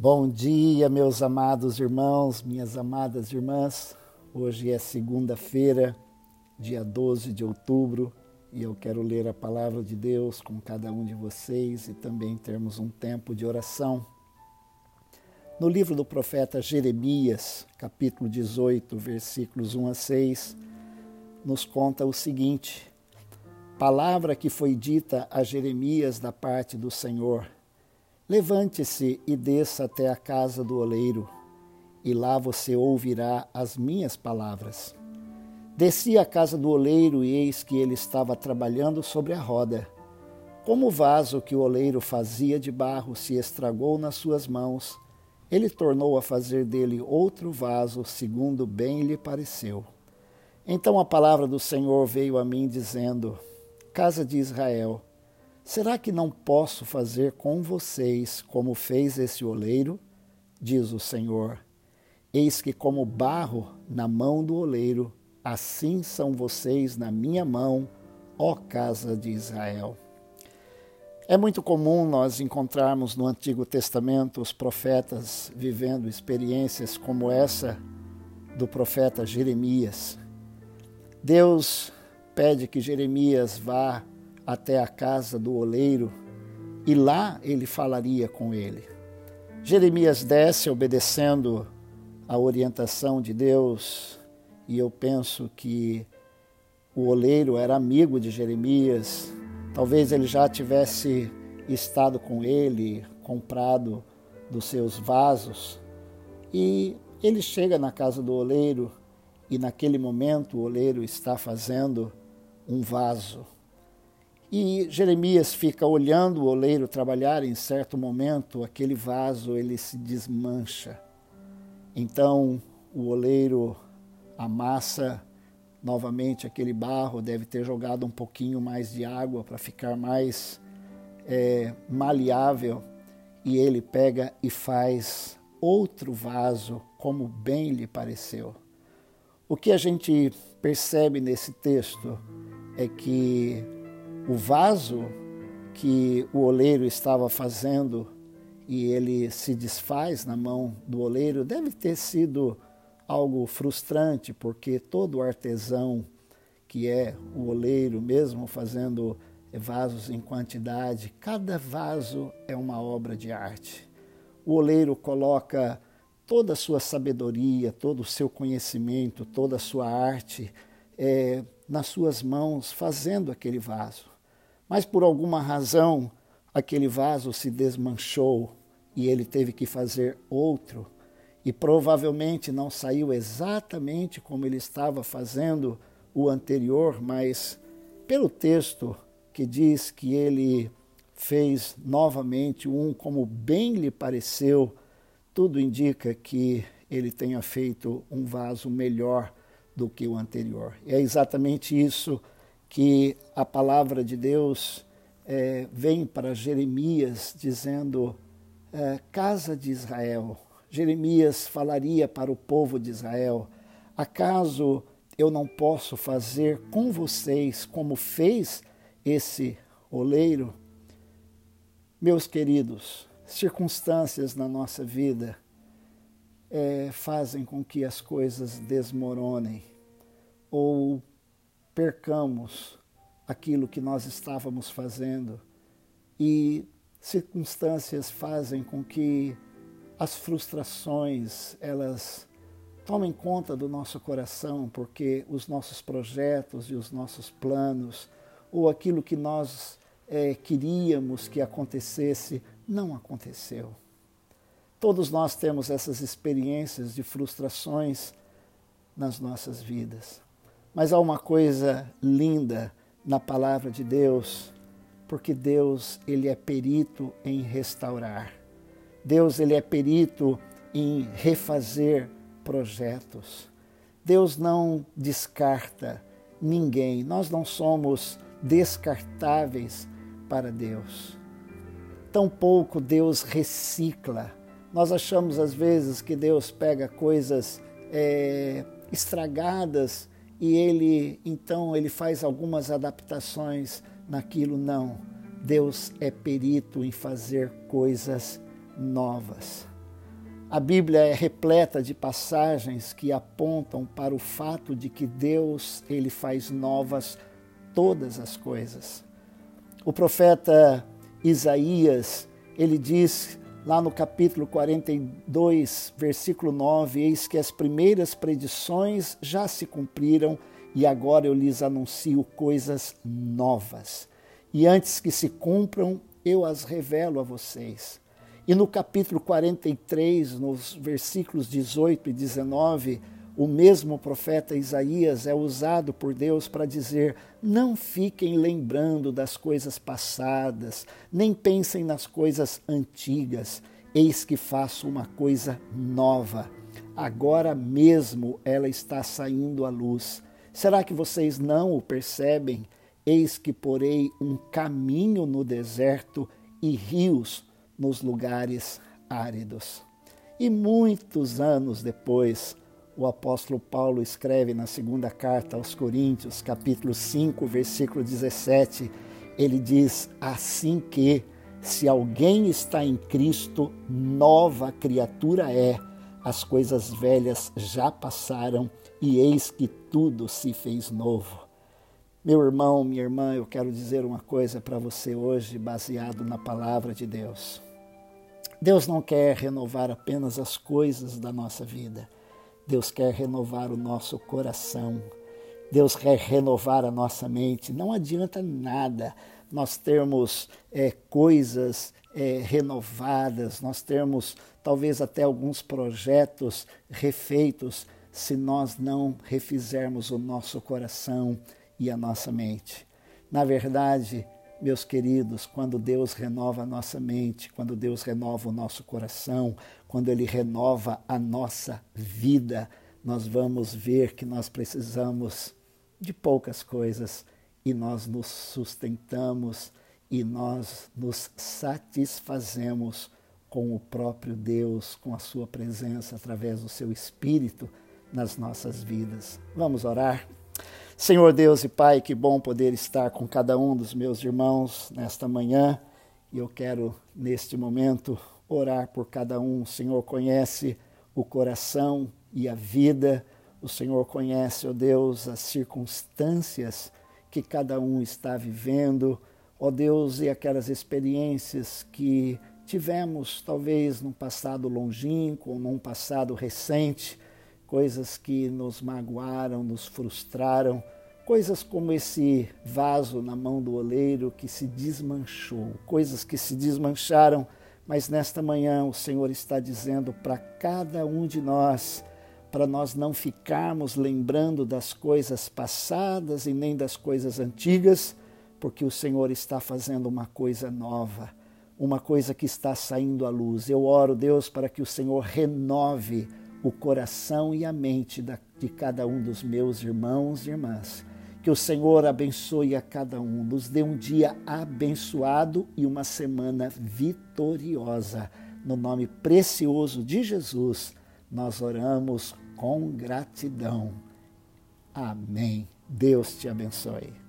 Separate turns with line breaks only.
Bom dia, meus amados irmãos, minhas amadas irmãs. Hoje é segunda-feira, dia 12 de outubro, e eu quero ler a palavra de Deus com cada um de vocês e também termos um tempo de oração. No livro do profeta Jeremias, capítulo 18, versículos 1 a 6, nos conta o seguinte: Palavra que foi dita a Jeremias da parte do Senhor Levante-se e desça até a casa do oleiro, e lá você ouvirá as minhas palavras. Desci à casa do oleiro e eis que ele estava trabalhando sobre a roda. Como o vaso que o oleiro fazia de barro se estragou nas suas mãos, ele tornou a fazer dele outro vaso, segundo bem lhe pareceu. Então a palavra do Senhor veio a mim, dizendo: Casa de Israel, Será que não posso fazer com vocês como fez esse oleiro? Diz o Senhor. Eis que, como barro na mão do oleiro, assim são vocês na minha mão, ó casa de Israel. É muito comum nós encontrarmos no Antigo Testamento os profetas vivendo experiências como essa do profeta Jeremias. Deus pede que Jeremias vá até a casa do oleiro e lá ele falaria com ele. Jeremias desce obedecendo a orientação de Deus e eu penso que o oleiro era amigo de Jeremias, talvez ele já tivesse estado com ele, comprado dos seus vasos. E ele chega na casa do oleiro e naquele momento o oleiro está fazendo um vaso. E Jeremias fica olhando o oleiro trabalhar, em certo momento aquele vaso ele se desmancha. Então o oleiro amassa novamente aquele barro, deve ter jogado um pouquinho mais de água para ficar mais é, maleável, e ele pega e faz outro vaso como bem lhe pareceu. O que a gente percebe nesse texto é que o vaso que o oleiro estava fazendo e ele se desfaz na mão do oleiro deve ter sido algo frustrante, porque todo artesão que é o oleiro, mesmo fazendo vasos em quantidade, cada vaso é uma obra de arte. O oleiro coloca toda a sua sabedoria, todo o seu conhecimento, toda a sua arte é, nas suas mãos, fazendo aquele vaso. Mas por alguma razão, aquele vaso se desmanchou e ele teve que fazer outro. E provavelmente não saiu exatamente como ele estava fazendo o anterior, mas pelo texto que diz que ele fez novamente um como bem lhe pareceu, tudo indica que ele tenha feito um vaso melhor do que o anterior. É exatamente isso que a palavra de Deus é, vem para Jeremias dizendo: é, Casa de Israel. Jeremias falaria para o povo de Israel: Acaso eu não posso fazer com vocês como fez esse oleiro? Meus queridos, circunstâncias na nossa vida é, fazem com que as coisas desmoronem ou percamos aquilo que nós estávamos fazendo e circunstâncias fazem com que as frustrações elas tomem conta do nosso coração, porque os nossos projetos e os nossos planos ou aquilo que nós é, queríamos que acontecesse não aconteceu. Todos nós temos essas experiências de frustrações nas nossas vidas. Mas há uma coisa linda na palavra de Deus, porque Deus, ele é perito em restaurar. Deus, ele é perito em refazer projetos. Deus não descarta ninguém. Nós não somos descartáveis para Deus. Tampouco Deus recicla. Nós achamos às vezes que Deus pega coisas é, estragadas e ele então ele faz algumas adaptações naquilo não. Deus é perito em fazer coisas novas. A Bíblia é repleta de passagens que apontam para o fato de que Deus, ele faz novas todas as coisas. O profeta Isaías, ele diz lá no capítulo 42, versículo 9: Eis que as primeiras predições já se cumpriram e agora eu lhes anuncio coisas novas. E antes que se cumpram, eu as revelo a vocês. E no capítulo 43, nos versículos 18 e 19, o mesmo profeta Isaías é usado por Deus para dizer: não fiquem lembrando das coisas passadas, nem pensem nas coisas antigas. Eis que faço uma coisa nova. Agora mesmo ela está saindo à luz. Será que vocês não o percebem? Eis que porei um caminho no deserto e rios nos lugares áridos. E muitos anos depois, o apóstolo Paulo escreve na segunda carta aos Coríntios, capítulo 5, versículo 17, ele diz: Assim que, se alguém está em Cristo, nova criatura é, as coisas velhas já passaram e eis que tudo se fez novo. Meu irmão, minha irmã, eu quero dizer uma coisa para você hoje, baseado na palavra de Deus. Deus não quer renovar apenas as coisas da nossa vida. Deus quer renovar o nosso coração. Deus quer renovar a nossa mente. Não adianta nada nós termos é, coisas é, renovadas, nós termos talvez até alguns projetos refeitos, se nós não refizermos o nosso coração e a nossa mente. Na verdade, meus queridos, quando Deus renova a nossa mente, quando Deus renova o nosso coração, quando Ele renova a nossa vida, nós vamos ver que nós precisamos de poucas coisas e nós nos sustentamos e nós nos satisfazemos com o próprio Deus, com a Sua presença através do Seu Espírito nas nossas vidas. Vamos orar? Senhor Deus e Pai, que bom poder estar com cada um dos meus irmãos nesta manhã. E eu quero, neste momento, orar por cada um. O Senhor conhece o coração e a vida. O Senhor conhece, ó oh Deus, as circunstâncias que cada um está vivendo. Ó oh Deus, e aquelas experiências que tivemos, talvez num passado longínquo ou num passado recente coisas que nos magoaram, nos frustraram, coisas como esse vaso na mão do oleiro que se desmanchou, coisas que se desmancharam, mas nesta manhã o Senhor está dizendo para cada um de nós, para nós não ficarmos lembrando das coisas passadas e nem das coisas antigas, porque o Senhor está fazendo uma coisa nova, uma coisa que está saindo à luz. Eu oro, Deus, para que o Senhor renove o coração e a mente de cada um dos meus irmãos e irmãs. Que o Senhor abençoe a cada um, nos dê um dia abençoado e uma semana vitoriosa. No nome precioso de Jesus, nós oramos com gratidão. Amém. Deus te abençoe.